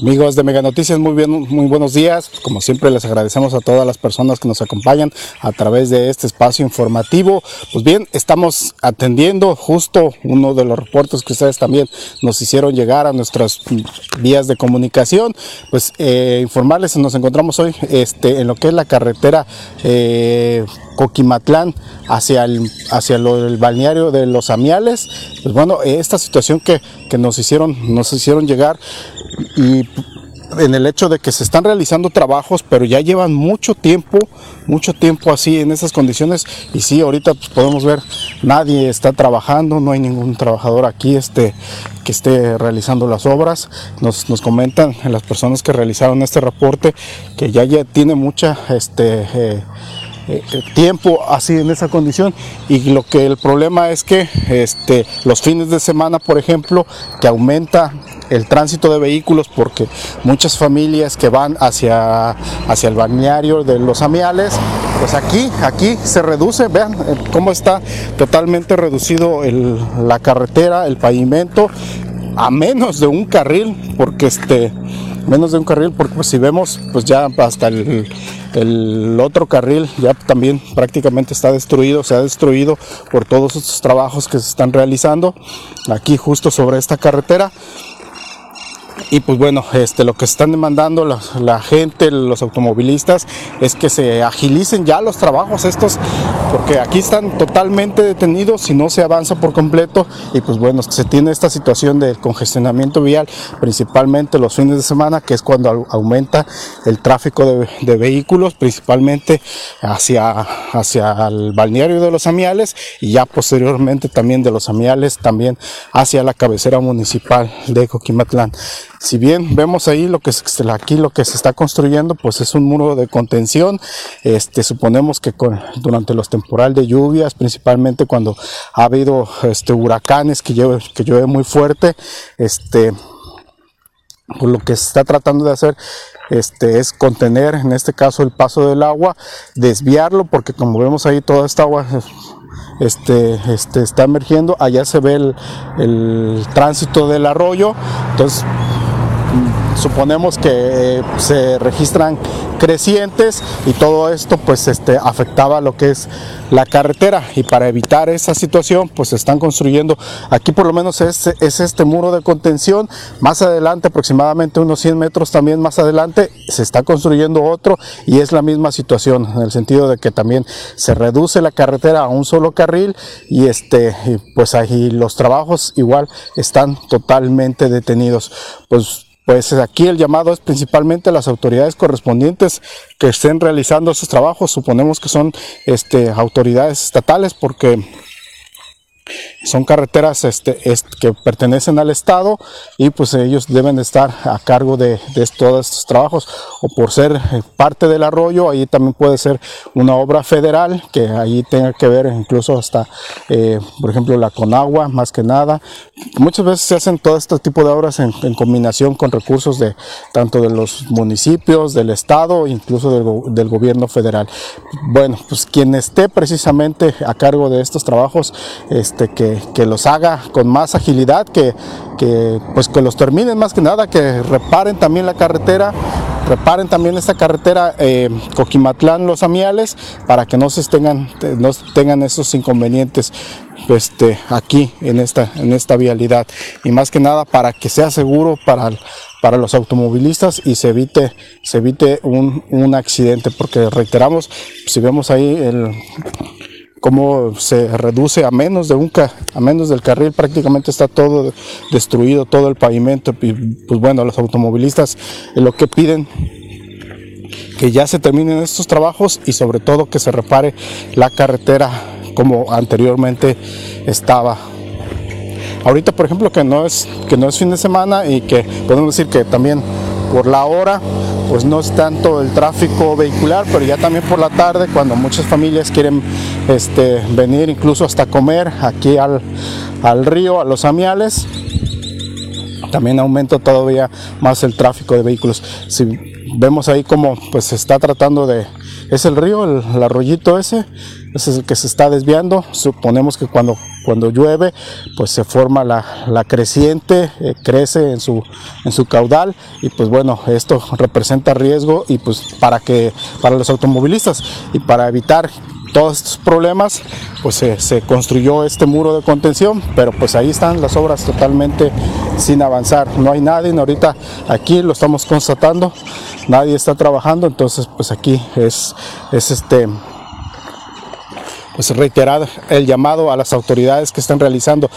Amigos de Mega Noticias, muy, bien, muy buenos días. Como siempre les agradecemos a todas las personas que nos acompañan a través de este espacio informativo. Pues bien, estamos atendiendo justo uno de los reportes que ustedes también nos hicieron llegar a nuestras vías de comunicación. Pues eh, informarles, nos encontramos hoy este, en lo que es la carretera eh, Coquimatlán hacia el, hacia el balneario de los Amiales. Pues bueno, esta situación que, que nos, hicieron, nos hicieron llegar y en el hecho de que se están realizando trabajos, pero ya llevan mucho tiempo, mucho tiempo así en esas condiciones. Y sí, ahorita pues, podemos ver, nadie está trabajando, no hay ningún trabajador aquí este, que esté realizando las obras. Nos, nos comentan las personas que realizaron este reporte que ya, ya tiene mucha este, eh, eh, tiempo así en esa condición. Y lo que el problema es que este, los fines de semana por ejemplo que aumenta el tránsito de vehículos porque muchas familias que van hacia, hacia el balneario de los amiales, pues aquí, aquí se reduce, vean eh, cómo está totalmente reducido la carretera, el pavimento, a menos de un carril, porque este, menos de un carril, porque pues, si vemos, pues ya hasta el, el, otro carril ya también prácticamente está destruido, se ha destruido por todos estos trabajos que se están realizando aquí justo sobre esta carretera y pues bueno, este, lo que están demandando la, gente, los automovilistas, es que se agilicen ya los trabajos estos, porque aquí están totalmente detenidos y no se avanza por completo. Y pues bueno, se tiene esta situación de congestionamiento vial, principalmente los fines de semana, que es cuando aumenta el tráfico de, vehículos, principalmente hacia, hacia el balneario de los Amiales y ya posteriormente también de los Amiales, también hacia la cabecera municipal de Coquimatlán. Si bien vemos ahí lo que aquí lo que se está construyendo, pues es un muro de contención. Este, suponemos que durante los temporales de lluvias, principalmente cuando ha habido este, huracanes que llueve, que llueve muy fuerte, este, pues lo que se está tratando de hacer este, es contener en este caso el paso del agua, desviarlo, porque como vemos ahí toda esta agua este, este, está emergiendo, allá se ve el, el tránsito del arroyo, entonces suponemos que eh, se registran crecientes y todo esto pues este, afectaba lo que es la carretera. Y para evitar esa situación pues están construyendo. Aquí por lo menos es, es este muro de contención. Más adelante aproximadamente unos 100 metros también más adelante se está construyendo otro. Y es la misma situación en el sentido de que también se reduce la carretera a un solo carril. Y este pues ahí los trabajos igual están totalmente detenidos. Pues pues aquí el llamado es principalmente a las autoridades correspondientes que estén realizando esos trabajos. Suponemos que son este, autoridades estatales porque son carreteras este, que pertenecen al Estado y pues ellos deben estar a cargo de, todos estos trabajos o por ser eh, parte del arroyo, ahí también puede ser una obra federal que ahí tenga que ver incluso hasta, eh, por ejemplo, la Conagua, más que nada. Muchas veces se hacen todo este tipo de obras en, combinación con recursos de tanto de los municipios, del Estado, incluso del, del gobierno federal. Bueno, pues quien esté precisamente a cargo de estos trabajos, este, que que, los haga con más agilidad, que, pues que los terminen más que nada, que reparen también la carretera, reparen también esta carretera eh, Coquimatlán Los Amiales para que no se tengan, no tengan esos inconvenientes este, aquí en esta, en esta vialidad. Y más que nada para que sea seguro para, para los automovilistas y se evite, se evite un, un accidente porque reiteramos, si vemos ahí el cómo se reduce a menos de un a menos del carril prácticamente está todo destruido todo el pavimento y pues bueno los automovilistas lo que piden que ya se terminen estos trabajos y sobre todo que se repare la carretera como anteriormente estaba. Ahorita por ejemplo que no es que no es fin de semana y que podemos decir que también por la hora pues no es tanto el tráfico vehicular, pero ya también por la tarde, cuando muchas familias quieren este, venir incluso hasta comer aquí al, al río, a los amiales también aumenta todavía más el tráfico de vehículos. Si vemos ahí como pues se está tratando de, es el río, el, arroyito ese, ese es el que se está desviando. Suponemos que cuando, cuando llueve pues se forma la, la creciente, eh, crece en su, en su caudal y pues bueno, esto representa riesgo y pues para que, para los automovilistas y para evitar todos estos problemas, pues se, construyó este muro de contención, pero pues ahí están las obras totalmente sin avanzar. No hay nadie, ahorita aquí lo estamos constatando, nadie está trabajando, entonces pues aquí es, es este pues reiterar el llamado a las autoridades que están realizando,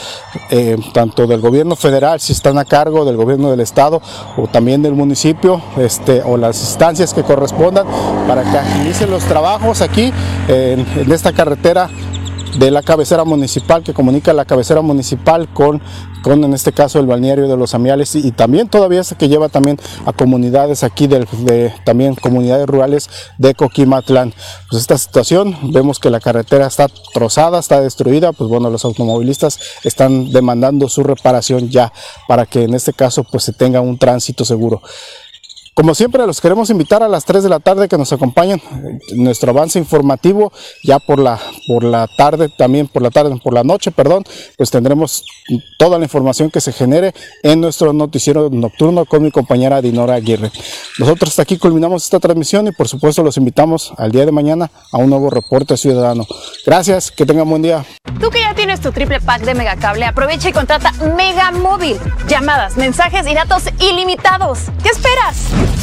eh, tanto del gobierno federal, si están a cargo del gobierno del estado o también del municipio, este, o las instancias que correspondan, para que agilicen los trabajos aquí en esta carretera de la cabecera municipal que comunica la cabecera municipal con, con en este caso el balneario de los Amiales y, también todavía es que lleva también a comunidades aquí de, también comunidades rurales de Coquimatlán. Pues esta situación vemos que la carretera está trozada, está destruida, pues bueno, los automovilistas están demandando su reparación ya para que en este caso pues se tenga un tránsito seguro. Como siempre, los queremos invitar a las 3 de la tarde que nos acompañen en nuestro avance informativo. Ya por la, por la tarde, también por la tarde, por la noche, perdón, pues tendremos toda la información que se genere en nuestro noticiero nocturno con mi compañera Dinora Aguirre. Nosotros hasta aquí culminamos esta transmisión y por supuesto los invitamos al día de mañana a un nuevo reporte ciudadano. Gracias, que tengan buen día. Tú que ya tienes tu triple pack de Megacable, aprovecha y contrata Mega Móvil. Llamadas, mensajes y datos ilimitados. ¿Qué esperas?